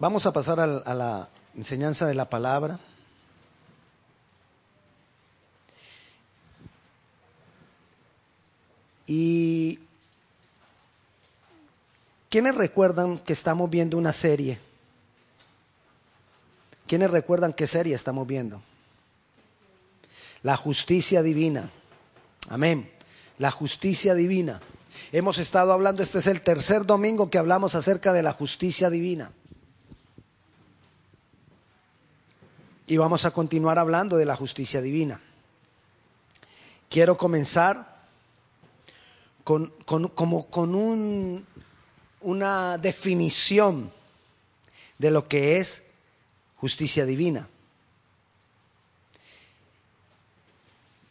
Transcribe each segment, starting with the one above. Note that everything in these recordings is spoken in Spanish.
Vamos a pasar a, la enseñanza de la palabra. Y ¿quiénes recuerdan que estamos viendo una serie? ¿Quiénes recuerdan qué serie estamos viendo? La justicia divina. Amén. La justicia divina. Hemos estado hablando, este es el tercer domingo que hablamos acerca de la justicia divina. Y vamos a continuar hablando de la justicia divina. Quiero comenzar con, con, como con un, una definición de lo que es justicia divina.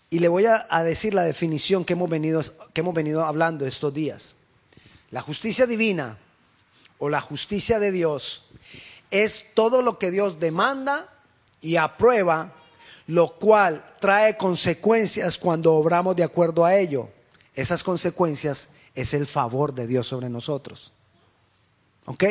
Y le voy a, a, decir la definición que hemos, venido, que hemos venido hablando estos días. La justicia divina o la justicia de Dios es todo lo que Dios demanda y aprueba, lo cual trae consecuencias cuando obramos de acuerdo a ello. Esas consecuencias es el favor de Dios sobre nosotros. ¿Ok?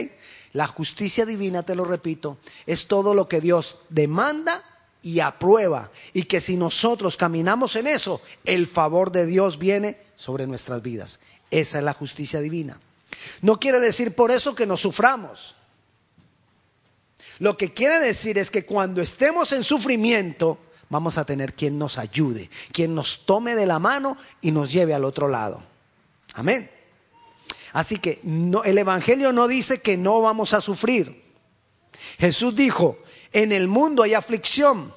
La justicia divina, te lo repito, es todo lo que Dios demanda y aprueba. Y que si nosotros caminamos en eso, el favor de Dios viene sobre nuestras vidas. Esa es la justicia divina. No quiere decir por eso que nos suframos. Lo que quiere decir es que cuando estemos en sufrimiento, vamos a tener quien nos ayude, quien nos tome de la mano y nos lleve al otro lado. Amén. Así que el Evangelio no dice que no vamos a sufrir. Jesús dijo, en el mundo hay aflicción.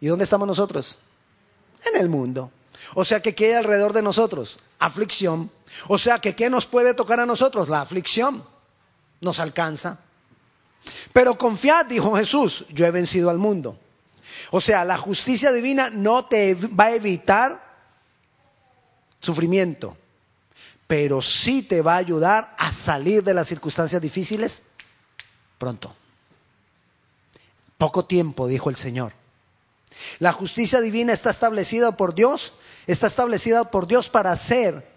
¿Y dónde estamos nosotros? En el mundo. O sea que ¿qué hay alrededor de nosotros? Aflicción. O sea que ¿qué nos puede tocar a nosotros? La aflicción. Nos alcanza. Pero confiad, dijo Jesús, yo he vencido al mundo. O sea, la justicia divina no te va a evitar sufrimiento, pero sí te va a ayudar a salir de las circunstancias difíciles pronto. Poco tiempo, dijo el Señor. La justicia divina está establecida por Dios, está establecida por Dios para hacer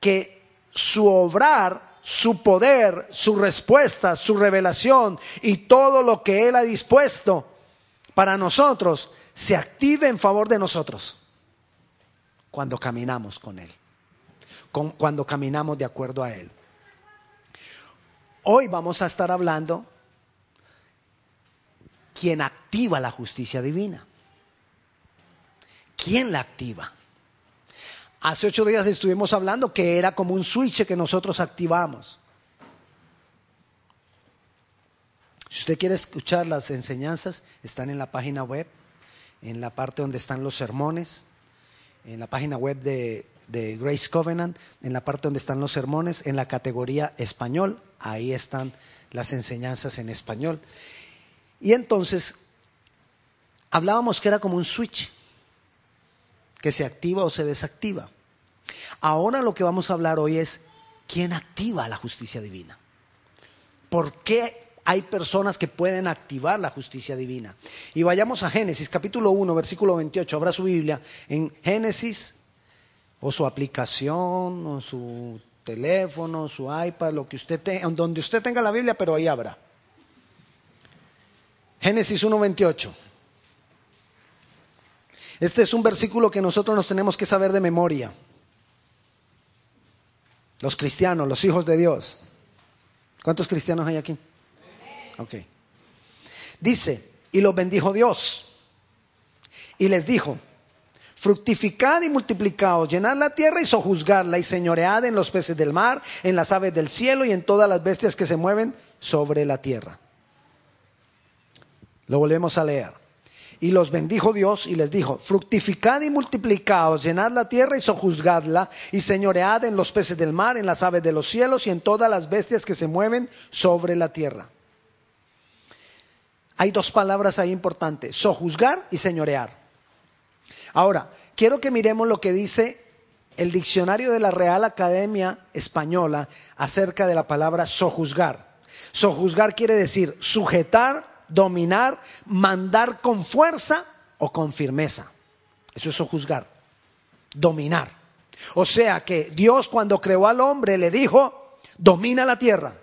que su obrar, su poder, su respuesta, su revelación y todo lo que Él ha dispuesto para nosotros se active en favor de nosotros cuando caminamos con Él, cuando caminamos de acuerdo a Él. Hoy vamos a estar hablando quién activa la justicia divina. ¿Quién la activa? Hace ocho días estuvimos hablando que era como un switch que nosotros activamos. Si usted quiere escuchar las enseñanzas, están en la página web, en la parte donde están los sermones, en la página web de, de, Grace Covenant, en la parte donde están los sermones, en la categoría español, ahí están las enseñanzas en español. Y entonces, hablábamos que era como un switch, que se activa o se desactiva. Ahora lo que vamos a hablar hoy es quién activa la justicia divina. ¿Por qué hay personas que pueden activar la justicia divina? Y vayamos a Génesis capítulo 1, versículo 28. Abra su Biblia en Génesis o su aplicación o su teléfono, su iPad, lo que usted tenga, donde usted tenga la Biblia, pero ahí abra. Génesis 1, 28. Este es un versículo que nosotros nos tenemos que saber de memoria. Los cristianos, los hijos de Dios. ¿Cuántos cristianos hay aquí? Ok. Dice, y los bendijo Dios. Y les dijo, fructificad y multiplicaos, llenad la tierra y sojuzgarla y señoread en los peces del mar, en las aves del cielo y en todas las bestias que se mueven sobre la tierra. Lo volvemos a leer. Y los bendijo Dios y les dijo, fructificad y multiplicaos, llenad la tierra y sojuzgadla, y señoread en los peces del mar, en las aves de los cielos y en todas las bestias que se mueven sobre la tierra. Hay dos palabras ahí importantes, sojuzgar y señorear. Ahora, quiero que miremos lo que dice el diccionario de la Real Academia Española acerca de la palabra sojuzgar. Sojuzgar quiere decir sujetar, dominar, mandar con fuerza o con firmeza. Eso es juzgar, dominar. O sea que Dios cuando creó al hombre le dijo, domina la tierra.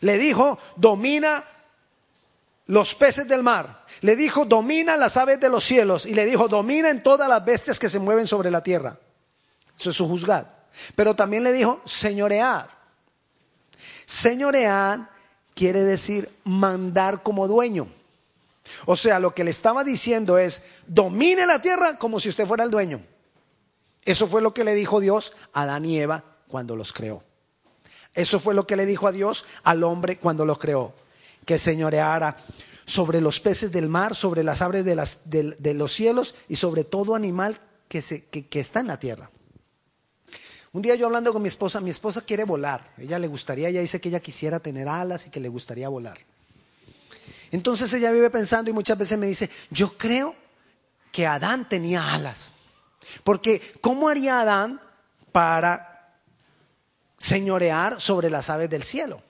Le dijo, domina los peces del mar. Le dijo, domina las aves de los cielos. Y le dijo, domina en todas las bestias que se mueven sobre la tierra. Eso es su juzgad. Pero también le dijo, señoread. Señoread quiere decir mandar como dueño. O sea, lo que le estaba diciendo es, domine la tierra como si usted fuera el dueño. Eso fue lo que le dijo Dios a Adán y Eva cuando los creó. Eso fue lo que le dijo a Dios al hombre cuando lo creó, que señoreara sobre los peces del mar, sobre las aves de, los cielos y sobre todo animal que, que está en la tierra. Un día yo hablando con mi esposa, mi esposa quiere volar, ella le gustaría, ella dice que ella quisiera tener alas y que le gustaría volar. Entonces ella vive pensando y muchas veces me dice, yo creo que Adán tenía alas. Porque ¿cómo haría Adán para señorear sobre las aves del cielo?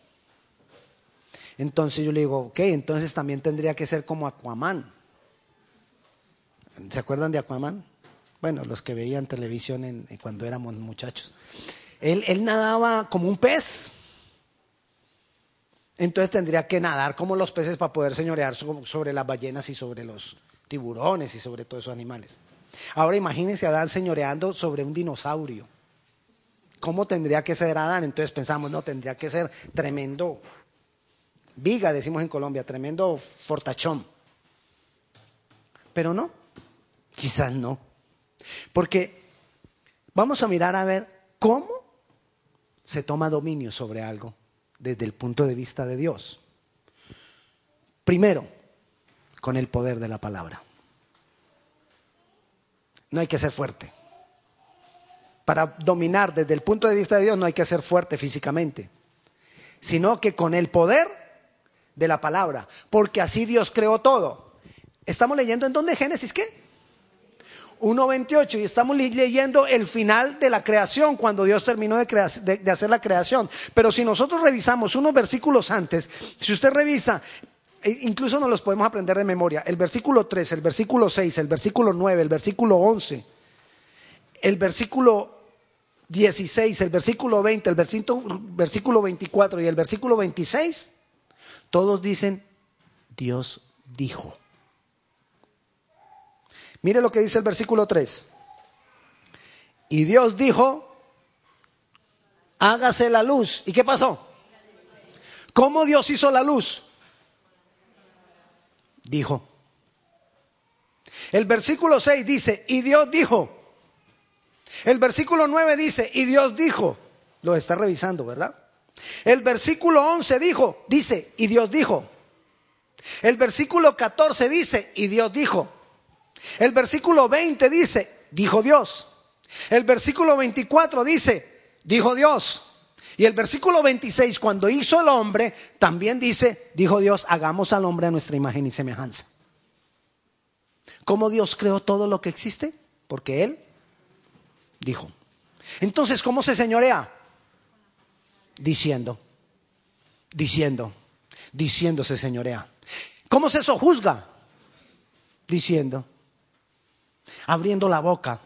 Entonces yo le digo, ok, entonces también tendría que ser como Aquaman. ¿Se acuerdan de Aquaman? Bueno, los que veían televisión cuando éramos muchachos. Él, él nadaba como un pez. Entonces tendría que nadar como los peces para poder señorear sobre las ballenas y sobre los tiburones y sobre todos esos animales. Ahora imagínense a Adán señoreando sobre un dinosaurio. ¿Cómo tendría que ser Adán? Entonces pensamos, no, tendría que ser tremendo viga, decimos en Colombia, tremendo fortachón. Pero no, quizás no. Porque vamos a mirar a ver cómo se toma dominio sobre algo desde el punto de vista de Dios. Primero, con el poder de la palabra. No hay que ser fuerte. Para dominar desde el punto de vista de Dios no hay que ser fuerte físicamente, sino que con el poder de la palabra, porque así Dios creó todo. Estamos leyendo en dónde Génesis qué? 1.28 y estamos leyendo el final de la creación, cuando Dios terminó de, de, hacer la creación. Pero si nosotros revisamos unos versículos antes, si usted revisa, e incluso nos los podemos aprender de memoria, el versículo 3, el versículo 6, el versículo 9, el versículo 11, el versículo 16, el versículo 20, el versículo 24 y el versículo 26, todos dicen, Dios dijo. Mire lo que dice el versículo 3. Y Dios dijo, hágase la luz. ¿Y qué pasó? ¿Cómo Dios hizo la luz? Dijo. El versículo 6 dice, y Dios dijo. El versículo 9 dice, y Dios dijo. Lo está revisando, ¿verdad? El versículo 11 dijo, dice, y Dios dijo. El versículo 14 dice, y Dios dijo. El versículo 20 dice, dijo Dios. El versículo 24 dice, dijo Dios. Y el versículo 26, cuando hizo el hombre, también dice, dijo Dios, hagamos al hombre a nuestra imagen y semejanza. ¿Cómo Dios creó todo lo que existe? Porque Él dijo. Entonces, ¿cómo se señorea? Diciendo, diciendo, diciendo se señorea. ¿Cómo se sojuzga? Diciendo abriendo la boca.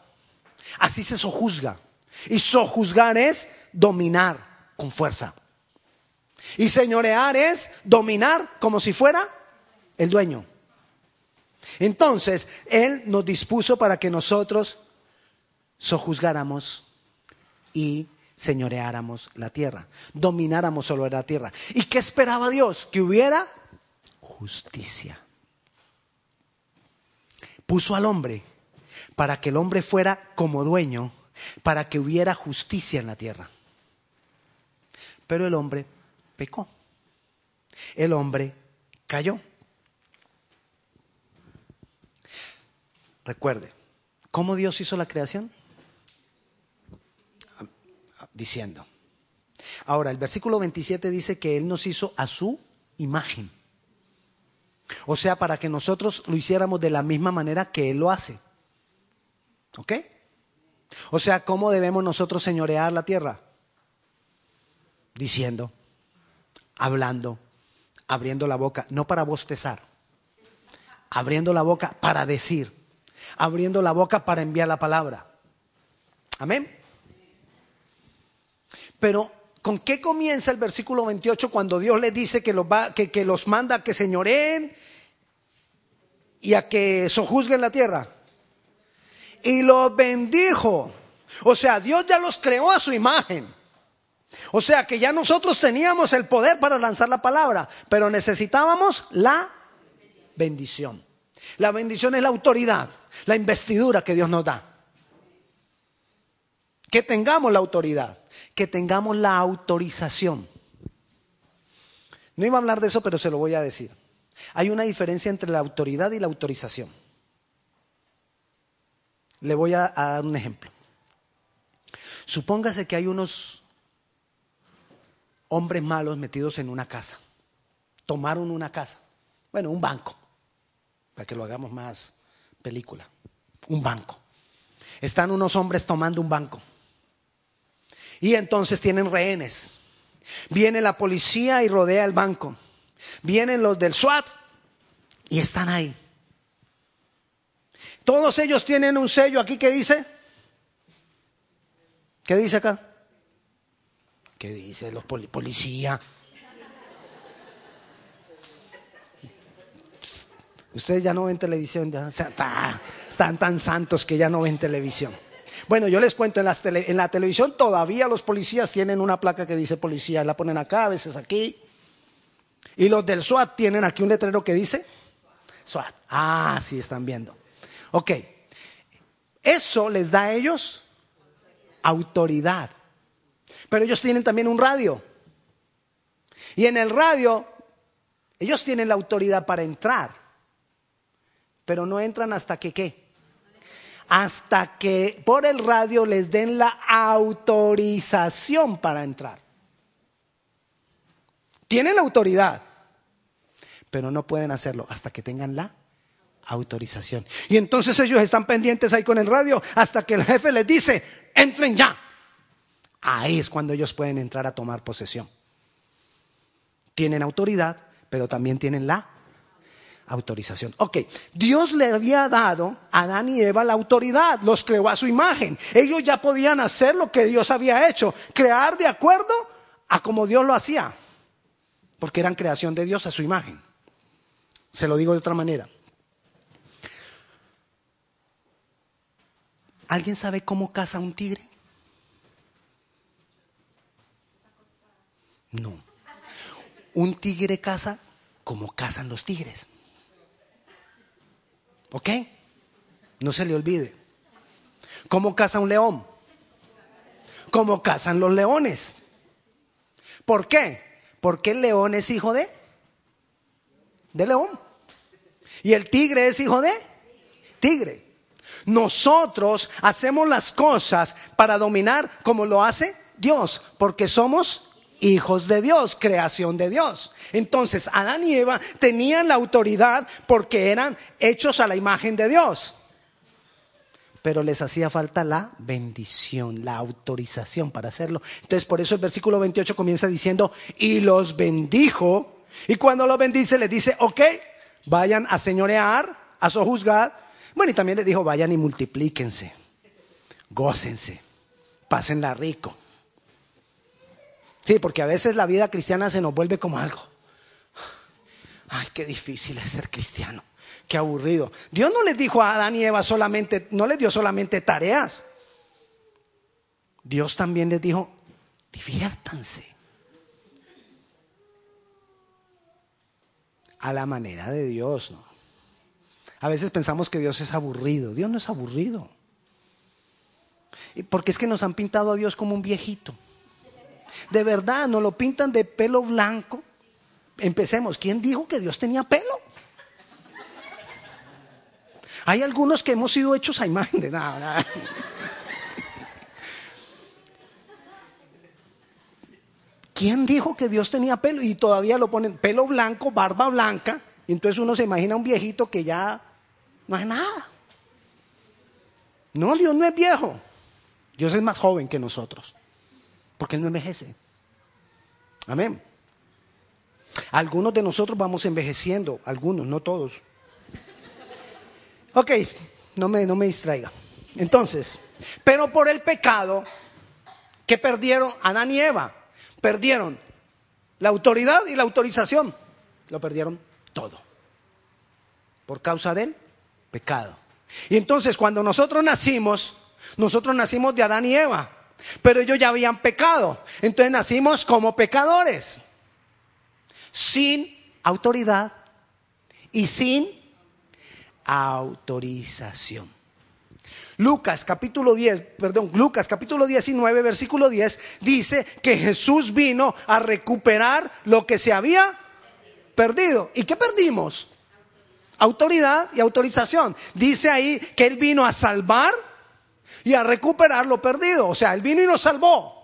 Así se sojuzga. Y sojuzgar es dominar con fuerza. Y señorear es dominar como si fuera el dueño. Entonces, Él nos dispuso para que nosotros sojuzgáramos y señoreáramos la tierra, domináramos solo la tierra. ¿Y qué esperaba Dios? Que hubiera justicia. Puso al hombre para que el hombre fuera como dueño, para que hubiera justicia en la tierra. Pero el hombre pecó. El hombre cayó. Recuerde, ¿cómo Dios hizo la creación? Diciendo. Ahora, el versículo 27 dice que Él nos hizo a su imagen. O sea, para que nosotros lo hiciéramos de la misma manera que Él lo hace. ¿Ok? O sea, ¿cómo debemos nosotros señorear la tierra? Diciendo, hablando, abriendo la boca, no para bostezar, abriendo la boca para decir, abriendo la boca para enviar la palabra. Amén. Pero ¿Con qué comienza el versículo 28 cuando Dios les dice que los, va, que, que los manda a que señoreen y a que sojuzguen la tierra? Y los bendijo. O sea, Dios ya los creó a su imagen. O sea que ya nosotros teníamos el poder para lanzar la palabra, pero necesitábamos la bendición. La bendición es la autoridad, la investidura que Dios nos da. Que tengamos la autoridad, que tengamos la autorización. No iba a hablar de eso, pero se lo voy a decir. Hay una diferencia entre la autoridad y la autorización. Le voy a, dar un ejemplo. Supóngase que hay unos hombres malos metidos en una casa. Tomaron una casa. Bueno, un banco. Para que lo hagamos más película. Un banco. Están unos hombres tomando un banco. Y entonces tienen rehenes. Viene la policía y rodea el banco. Vienen los del SWAT y están ahí. Todos ellos tienen un sello aquí que dice. ¿Qué dice acá? ¿Qué dice los poli policía? Ustedes ya no ven televisión, ya, están tan santos que ya no ven televisión. Bueno, yo les cuento, en, en, la televisión todavía los policías tienen una placa que dice policía, la ponen acá, a veces aquí. Y los del SWAT tienen aquí un letrero que dice SWAT. Ah, sí, están viendo. Ok, eso les da a ellos autoridad. Pero ellos tienen también un radio. Y en el radio, ellos tienen la autoridad para entrar. Pero no entran hasta que qué. Hasta que por el radio les den la autorización para entrar. Tienen la autoridad, pero no pueden hacerlo hasta que tengan la autorización. Y entonces ellos están pendientes ahí con el radio hasta que el jefe les dice, entren ya. Ahí es cuando ellos pueden entrar a tomar posesión. Tienen autoridad, pero también tienen la autorización. Ok, Dios le había dado a Adán y Eva la autoridad, los creó a su imagen. Ellos ya podían hacer lo que Dios había hecho, crear de acuerdo a como Dios lo hacía, porque eran creación de Dios a su imagen. Se lo digo de otra manera. ¿Alguien sabe cómo caza un tigre? No. Un tigre caza como cazan los tigres. ¿Ok? No se le olvide. ¿Cómo caza un león? Como cazan los leones. ¿Por qué? Porque el león es hijo de de león. Y el tigre es hijo de tigre. Nosotros hacemos las cosas para dominar como lo hace Dios, porque somos hijos de Dios, creación de Dios. Entonces, Adán y Eva tenían la autoridad porque eran hechos a la imagen de Dios. Pero les hacía falta la bendición, la autorización para hacerlo. Entonces, por eso el versículo 28 comienza diciendo, y los bendijo. Y cuando los bendice, les dice, ok, vayan a señorear, a sojuzgar. Bueno, y también les dijo, vayan y multiplíquense, gócense, pásenla rico. Sí, porque a veces la vida cristiana se nos vuelve como algo. Ay, qué difícil es ser cristiano. Qué aburrido. Dios no les dijo a Adán y Eva solamente, no les dio solamente tareas. Dios también les dijo, diviértanse. A la manera de Dios, ¿no? A veces pensamos que Dios es aburrido. Dios no es aburrido. Porque es que nos han pintado a Dios como un viejito. De verdad, nos lo pintan de pelo blanco. Empecemos. ¿Quién dijo que Dios tenía pelo? Hay algunos que hemos sido hechos a imagen de nada. ¿Quién dijo que Dios tenía pelo? Y todavía lo ponen pelo blanco, barba blanca. Y entonces uno se imagina un viejito que ya no es nada. No, Dios no es viejo. Dios es más joven que nosotros porque Él no envejece. Amén. Algunos de nosotros vamos envejeciendo, algunos, no todos. Ok, no me, no me distraiga. Entonces, pero por el pecado que perdieron Adán y Eva, perdieron la autoridad y la autorización. Lo perdieron todo. Por causa del pecado. Y entonces cuando nosotros nacimos, nosotros nacimos de Adán y Eva. Pero ellos ya habían pecado. Entonces nacimos como pecadores. Sin autoridad y sin autorización. Lucas capítulo 10, perdón, Lucas capítulo 19, versículo 10 dice que Jesús vino a recuperar lo que se había perdido. ¿Y qué perdimos? Autoridad y autorización. Dice ahí que Él vino a salvar y a recuperar lo perdido. O sea, Él vino y nos salvó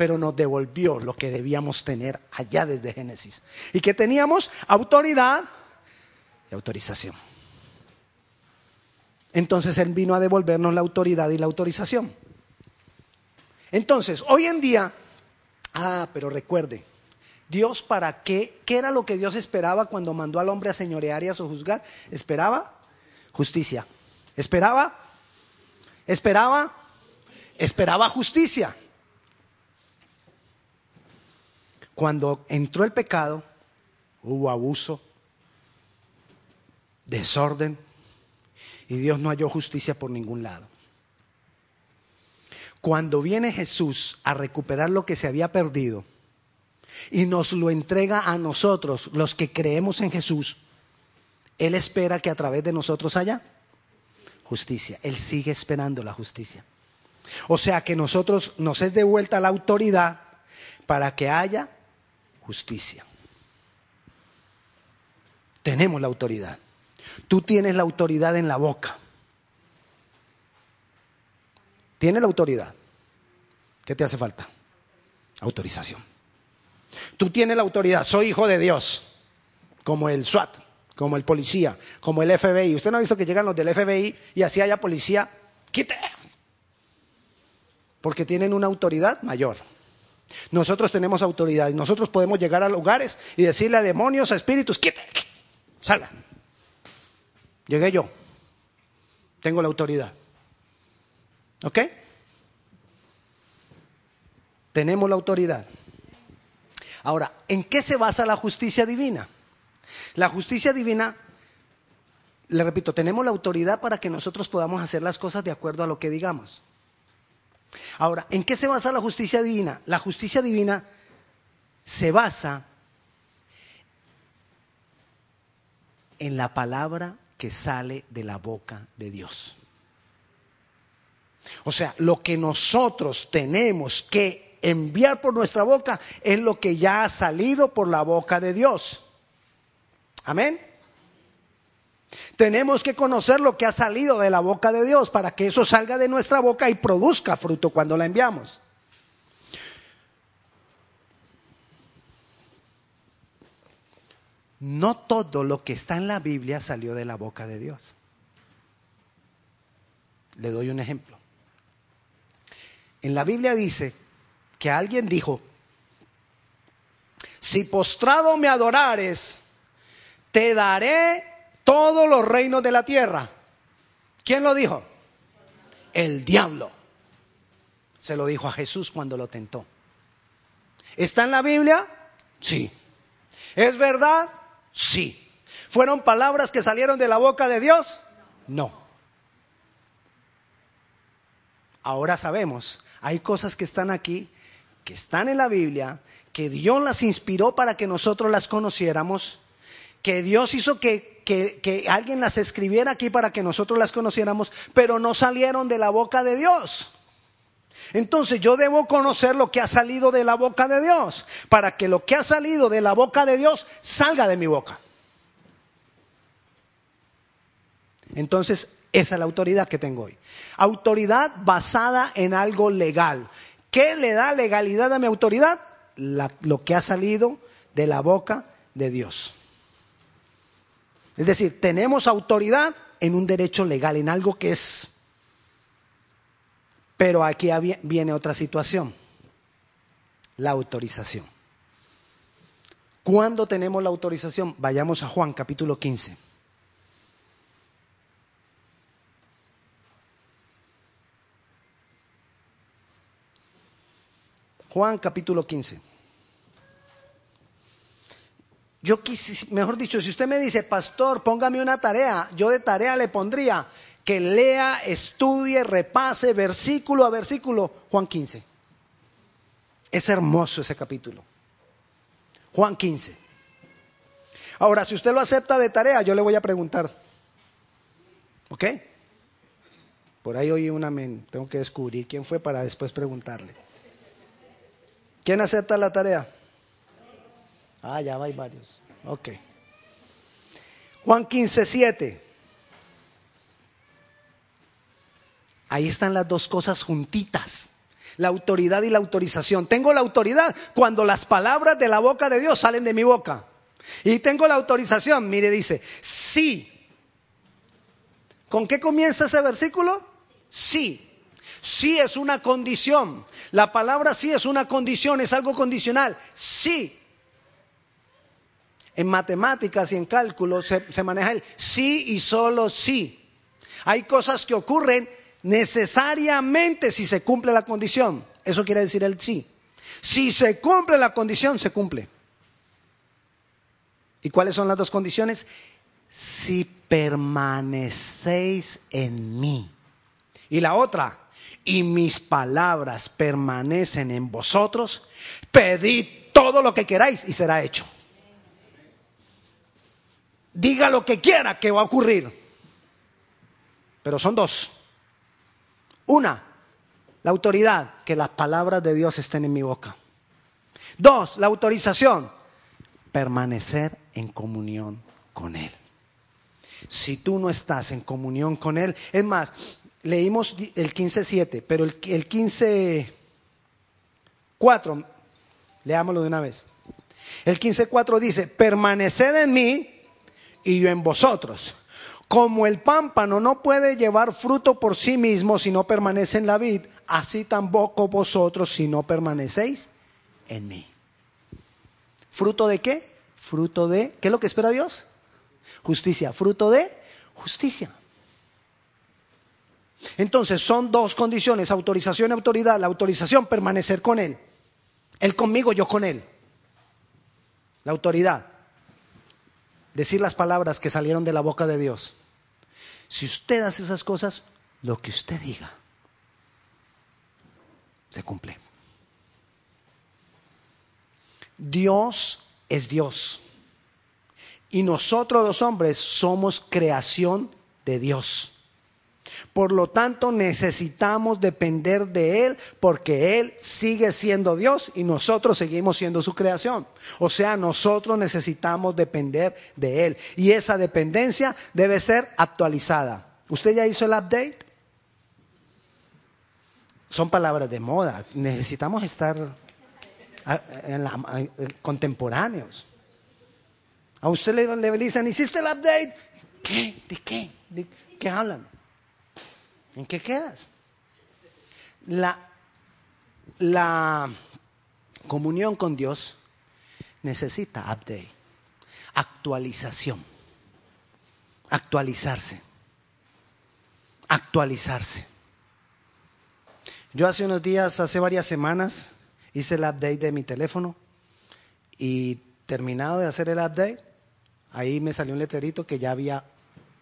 pero nos devolvió lo que debíamos tener allá desde Génesis. Y que teníamos autoridad y autorización. Entonces Él vino a devolvernos la autoridad y la autorización. Entonces, hoy en día, ah, pero recuerde, Dios para qué, ¿qué era lo que Dios esperaba cuando mandó al hombre a señorear y a sojuzgar? Esperaba justicia. Esperaba, esperaba, esperaba justicia. Cuando entró el pecado, hubo abuso, desorden, y Dios no halló justicia por ningún lado. Cuando viene Jesús a recuperar lo que se había perdido y nos lo entrega a nosotros, los que creemos en Jesús, Él espera que a través de nosotros haya justicia. Él sigue esperando la justicia. O sea que nosotros nos es devuelta la autoridad para que haya justicia. Tenemos la autoridad. Tú tienes la autoridad en la boca. Tienes la autoridad. ¿Qué te hace falta? Autorización. Tú tienes la autoridad. Soy hijo de Dios. Como el SWAT, como el policía, como el FBI. Usted no ha visto que llegan los del FBI y así haya policía. ¡Quite! Porque tienen una autoridad mayor. Nosotros tenemos autoridad y nosotros podemos llegar a lugares y decirle a demonios, a espíritus, quite, salgan. Llegué yo. Tengo la autoridad. ¿Ok? Tenemos la autoridad. Ahora, ¿en qué se basa la justicia divina? La justicia divina, le repito, tenemos la autoridad para que nosotros podamos hacer las cosas de acuerdo a lo que digamos. Ahora, ¿en qué se basa la justicia divina? La justicia divina se basa en la palabra que sale de la boca de Dios. O sea, lo que nosotros tenemos que enviar por nuestra boca es lo que ya ha salido por la boca de Dios. Amén. Tenemos que conocer lo que ha salido de la boca de Dios para que eso salga de nuestra boca y produzca fruto cuando la enviamos. No todo lo que está en la Biblia salió de la boca de Dios. Le doy un ejemplo. En la Biblia dice que alguien dijo, si postrado me adorares, te daré todos los reinos de la tierra. ¿Quién lo dijo? El diablo. Se lo dijo a Jesús cuando lo tentó. ¿Está en la Biblia? Sí. ¿Es verdad? Sí. ¿Fueron palabras que salieron de la boca de Dios? No. Ahora sabemos, hay cosas que están aquí, que están en la Biblia, que Dios las inspiró para que nosotros las conociéramos, que Dios hizo que, que, alguien las escribiera aquí para que nosotros las conociéramos, pero no salieron de la boca de Dios. Entonces yo debo conocer lo que ha salido de la boca de Dios, para que lo que ha salido de la boca de Dios salga de mi boca. Entonces, esa es la autoridad que tengo hoy. Autoridad basada en algo legal. ¿Qué le da legalidad a mi autoridad? lo que ha salido de la boca de Dios. Es decir, tenemos autoridad en un derecho legal, en algo que es pero aquí viene otra situación, la autorización. ¿Cuándo tenemos la autorización? Vayamos a Juan capítulo 15. Juan capítulo 15. Yo quise, mejor dicho, si usted me dice, pastor, póngame una tarea, yo de tarea le pondría que lea, estudie, repase versículo a versículo Juan 15. Es hermoso ese capítulo. Juan 15. Ahora, si usted lo acepta de tarea, yo le voy a preguntar. ¿Ok? Por ahí oí una men, tengo que descubrir quién fue para después preguntarle. ¿Quién acepta la tarea? Ah, ya hay varios. Ok. Juan 15, 7. Ahí están las dos cosas juntitas. La autoridad y la autorización. Tengo la autoridad cuando las palabras de la boca de Dios salen de mi boca. Y tengo la autorización. Mire, dice, sí. ¿Con qué comienza ese versículo? Sí. Sí es una condición. La palabra sí es una condición, es algo condicional. Sí. En matemáticas y en cálculos se, se, maneja el sí y solo sí. Hay cosas que ocurren necesariamente si se cumple la condición. Eso quiere decir el sí. Si se cumple la condición, se cumple. ¿Y cuáles son las dos condiciones? Si permanecéis en mí. Y la otra, y mis palabras permanecen en vosotros, pedid todo lo que queráis y será hecho. Diga lo que quiera que va a ocurrir. Pero son dos. Una, la autoridad, que las palabras de Dios estén en mi boca. Dos, la autorización, permanecer en comunión con Él. Si tú no estás en comunión con Él, es más, leímos el 15.7, pero el, el 15.4, leámoslo de una vez. El 15.4 dice, permaneced en mí y yo en vosotros. Como el pámpano no puede llevar fruto por sí mismo si no permanece en la vid, así tampoco vosotros si no permanecéis en mí. ¿Fruto de qué? Fruto de, ¿qué es lo que espera Dios? Justicia. Fruto de justicia. Entonces son dos condiciones, autorización y autoridad. La autorización, permanecer con Él. Él conmigo, yo con Él. La autoridad, decir las palabras que salieron de la boca de Dios. Si usted hace esas cosas, lo que usted diga se cumple. Dios es Dios. Y nosotros los hombres somos creación de Dios. Por lo tanto, necesitamos depender de Él porque Él sigue siendo Dios y nosotros seguimos siendo su creación. O sea, nosotros necesitamos depender de Él. Y esa dependencia debe ser actualizada. ¿Usted ya hizo el update? Son palabras de moda. Necesitamos estar contemporáneos. A usted le, le dicen, ¿hiciste el update? ¿Qué? ¿De qué? ¿De qué hablan? ¿En qué quedas? La, la comunión con Dios necesita update, actualización, actualizarse, actualizarse. Yo hace unos días, hace varias semanas, hice el update de mi teléfono y terminado de hacer el update, ahí me salió un letrerito que ya había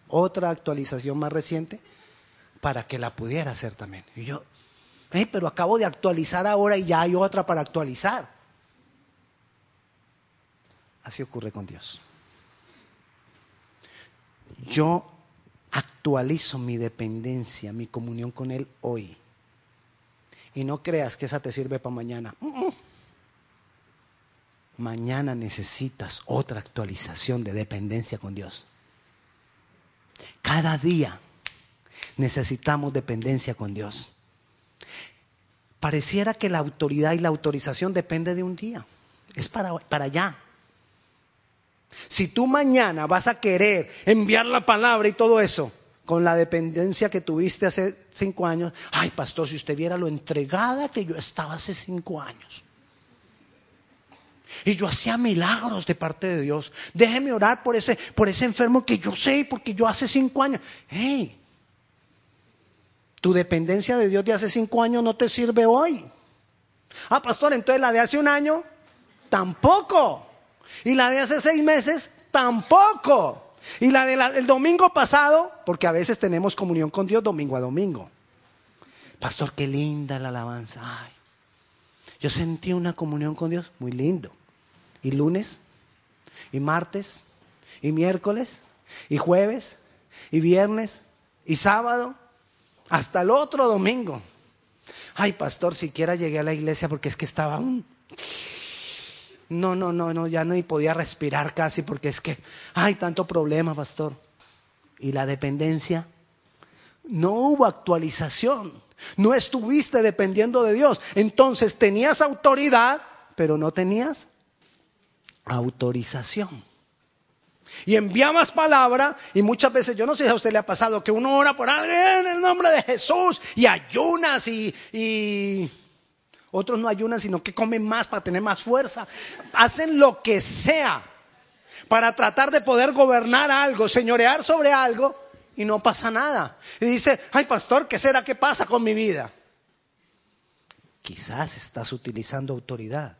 otra actualización más reciente para que la pudiera hacer también. Y yo, pero acabo de actualizar ahora y ya hay otra para actualizar. Así ocurre con Dios. Yo actualizo mi dependencia, mi comunión con Él hoy. Y no creas que esa te sirve para mañana. Mañana necesitas otra actualización de dependencia con Dios. Cada día necesitamos dependencia con Dios. Pareciera que la autoridad y la autorización depende de un día. Es para, para allá. Si tú mañana vas a querer enviar la palabra y todo eso, con la dependencia que tuviste hace cinco años, ay pastor, si usted viera lo entregada que yo estaba hace cinco años. Y yo hacía milagros de parte de Dios. Déjeme orar por ese, por ese enfermo que yo sé, porque yo hace cinco años. Hey, tu dependencia de Dios de hace cinco años no te sirve hoy. Ah, pastor, entonces la de hace un año, tampoco. Y la de hace seis meses, tampoco. Y la del domingo pasado, porque a veces tenemos comunión con Dios domingo a domingo. Pastor, qué linda la alabanza. Ay, yo sentí una comunión con Dios muy lindo. Y lunes, y martes, y miércoles, y jueves, y viernes, y sábado, hasta el otro domingo. Ay, pastor, siquiera llegué a la iglesia porque es que estaba un... No, no, no, no, ya no podía respirar casi porque es que hay tanto problema, pastor. Y la dependencia, no hubo actualización. No estuviste dependiendo de Dios. Entonces tenías autoridad, pero no tenías autorización. Y enviabas palabra y muchas veces, yo no sé si a usted le ha pasado que uno ora por alguien en el nombre de Jesús y ayunas y, y otros no ayunan, sino que comen más para tener más fuerza. Hacen lo que sea para tratar de poder gobernar algo, señorear sobre algo y no pasa nada. Y dice, ay pastor, ¿qué será que pasa con mi vida? Quizás estás utilizando autoridad,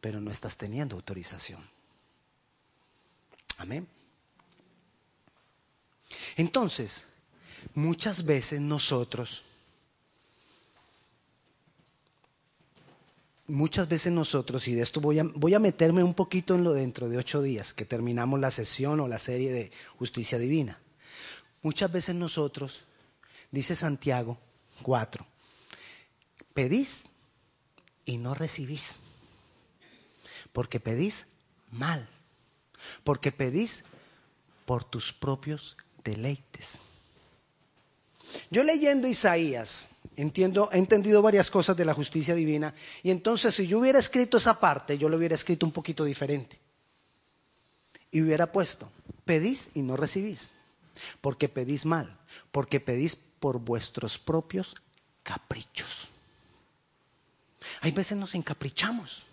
pero no estás teniendo autorización. Amén. Entonces, muchas veces nosotros, muchas veces nosotros, y de esto voy a, meterme un poquito en lo dentro de ocho días, que terminamos la sesión o la serie de justicia divina. Muchas veces nosotros, dice Santiago 4, pedís y no recibís, porque pedís mal porque pedís por tus propios deleites. Yo leyendo Isaías, entiendo, he entendido varias cosas de la justicia divina, y entonces si yo hubiera escrito esa parte, yo lo hubiera escrito un poquito diferente. Y hubiera puesto, pedís y no recibís, porque pedís mal, porque pedís por vuestros propios caprichos. Hay veces nos encaprichamos.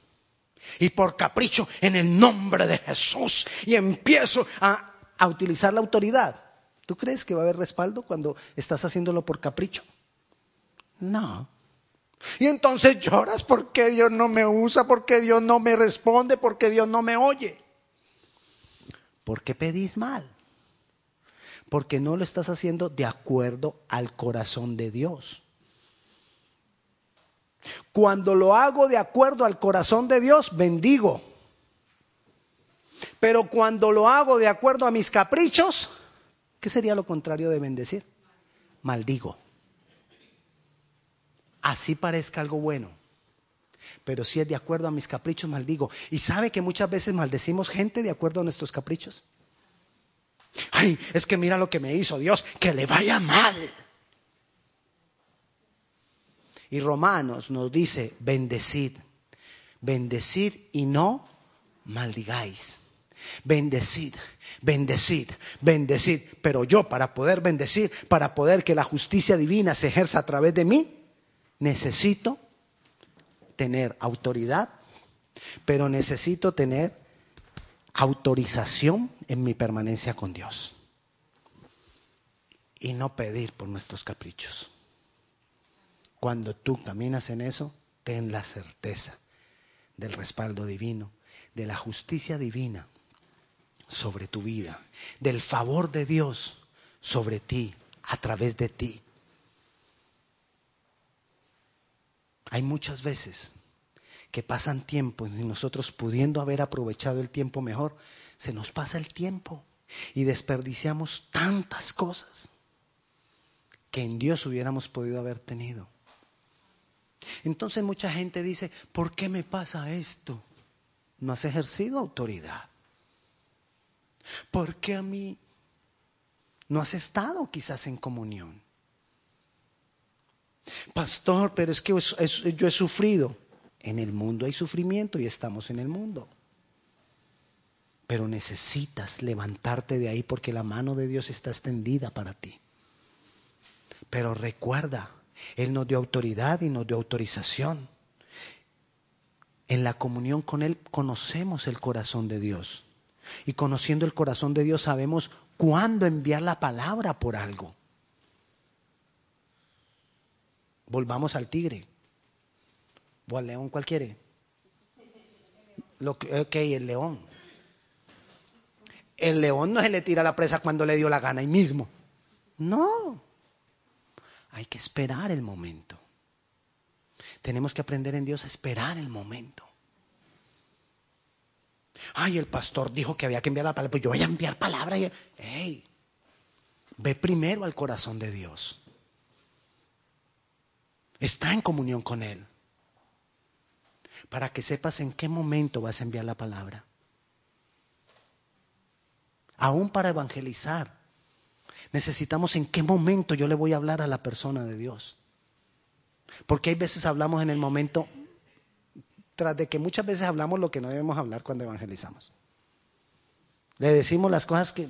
Y por capricho, en el nombre de Jesús, y empiezo a, utilizar la autoridad. ¿Tú crees que va a haber respaldo cuando estás haciéndolo por capricho? No. Y entonces lloras porque Dios no me usa, porque Dios no me responde, porque Dios no me oye. Porque pedís mal. Porque no lo estás haciendo de acuerdo al corazón de Dios. Cuando lo hago de acuerdo al corazón de Dios, bendigo. Pero cuando lo hago de acuerdo a mis caprichos, ¿qué sería lo contrario de bendecir? Maldigo. Así parezca algo bueno. Pero si es de acuerdo a mis caprichos, maldigo. ¿Y sabe que muchas veces maldecimos gente de acuerdo a nuestros caprichos? Ay, es que mira lo que me hizo Dios, que le vaya mal. Y Romanos nos dice, bendecid, bendecid y no maldigáis. Bendecid, bendecid, bendecid. Pero yo para poder bendecir, para poder que la justicia divina se ejerza a través de mí, necesito tener autoridad, pero necesito tener autorización en mi permanencia con Dios. Y no pedir por nuestros caprichos. Cuando tú caminas en eso, ten la certeza del respaldo divino, de la justicia divina sobre tu vida, del favor de Dios sobre ti, a través de ti. Hay muchas veces que pasan tiempo y nosotros pudiendo haber aprovechado el tiempo mejor, se nos pasa el tiempo y desperdiciamos tantas cosas que en Dios hubiéramos podido haber tenido. Entonces mucha gente dice, ¿por qué me pasa esto? No has ejercido autoridad. ¿Por qué a mí no has estado quizás en comunión? Pastor, pero es que yo he sufrido. En el mundo hay sufrimiento y estamos en el mundo. Pero necesitas levantarte de ahí porque la mano de Dios está extendida para ti. Pero recuerda, él nos dio autoridad y nos dio autorización. En la comunión con Él conocemos el corazón de Dios. Y conociendo el corazón de Dios sabemos cuándo enviar la palabra por algo. Volvamos al tigre. ¿O al león cuál quiere? Lo que, ok, el león. El león no se le tira la presa cuando le dio la gana ahí mismo. No. Hay que esperar el momento. Tenemos que aprender en Dios a esperar el momento. Ay, el pastor dijo que había que enviar la palabra, pues yo voy a enviar palabra. Y... Hey, ve primero al corazón de Dios. Está en comunión con Él. Para que sepas en qué momento vas a enviar la palabra. Aún para evangelizar. Necesitamos en qué momento yo le voy a hablar a la persona de Dios. Porque hay veces hablamos en el momento, tras de que muchas veces hablamos lo que no debemos hablar cuando evangelizamos. Le decimos las cosas que,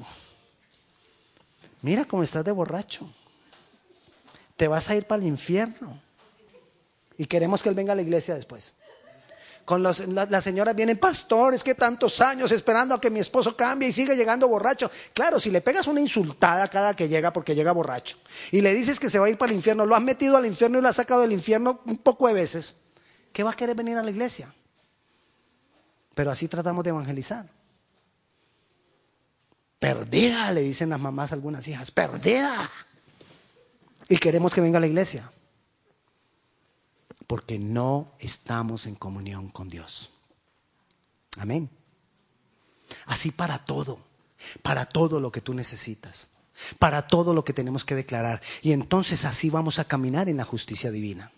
mira cómo estás de borracho, te vas a ir para el infierno. Y queremos que Él venga a la iglesia después. Con las la, señoras vienen pastores que tantos años esperando a que mi esposo cambie y sigue llegando borracho. Claro, si le pegas una insultada cada que llega porque llega borracho y le dices que se va a ir para el infierno, lo has metido al infierno y lo has sacado del infierno un poco de veces, ¿qué va a querer venir a la iglesia? Pero así tratamos de evangelizar. Perdida, le dicen las mamás a algunas hijas, perdida. Y queremos que venga a la iglesia porque no estamos en comunión con Dios. Amén. Así para todo, para todo lo que tú necesitas, para todo lo que tenemos que declarar. Y entonces así vamos a caminar en la justicia divina.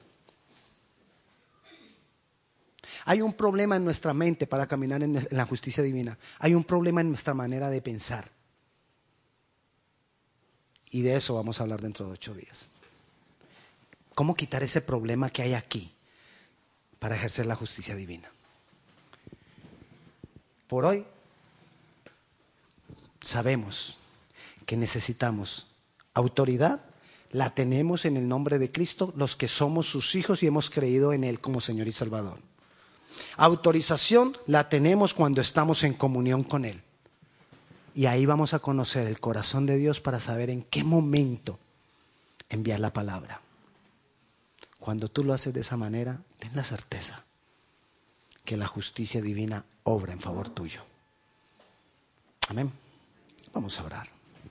Hay un problema en nuestra mente para caminar en la justicia divina. Hay un problema en nuestra manera de pensar. Y de eso vamos a hablar dentro de ocho días. ¿Cómo quitar ese problema que hay aquí para ejercer la justicia divina? Por hoy sabemos que necesitamos autoridad, la tenemos en el nombre de Cristo, los que somos sus hijos y hemos creído en Él como Señor y Salvador. Autorización la tenemos cuando estamos en comunión con Él. Y ahí vamos a conocer el corazón de Dios para saber en qué momento enviar la palabra. Cuando tú lo haces de esa manera, ten la certeza que la justicia divina obra en favor tuyo. Amén. Vamos a orar.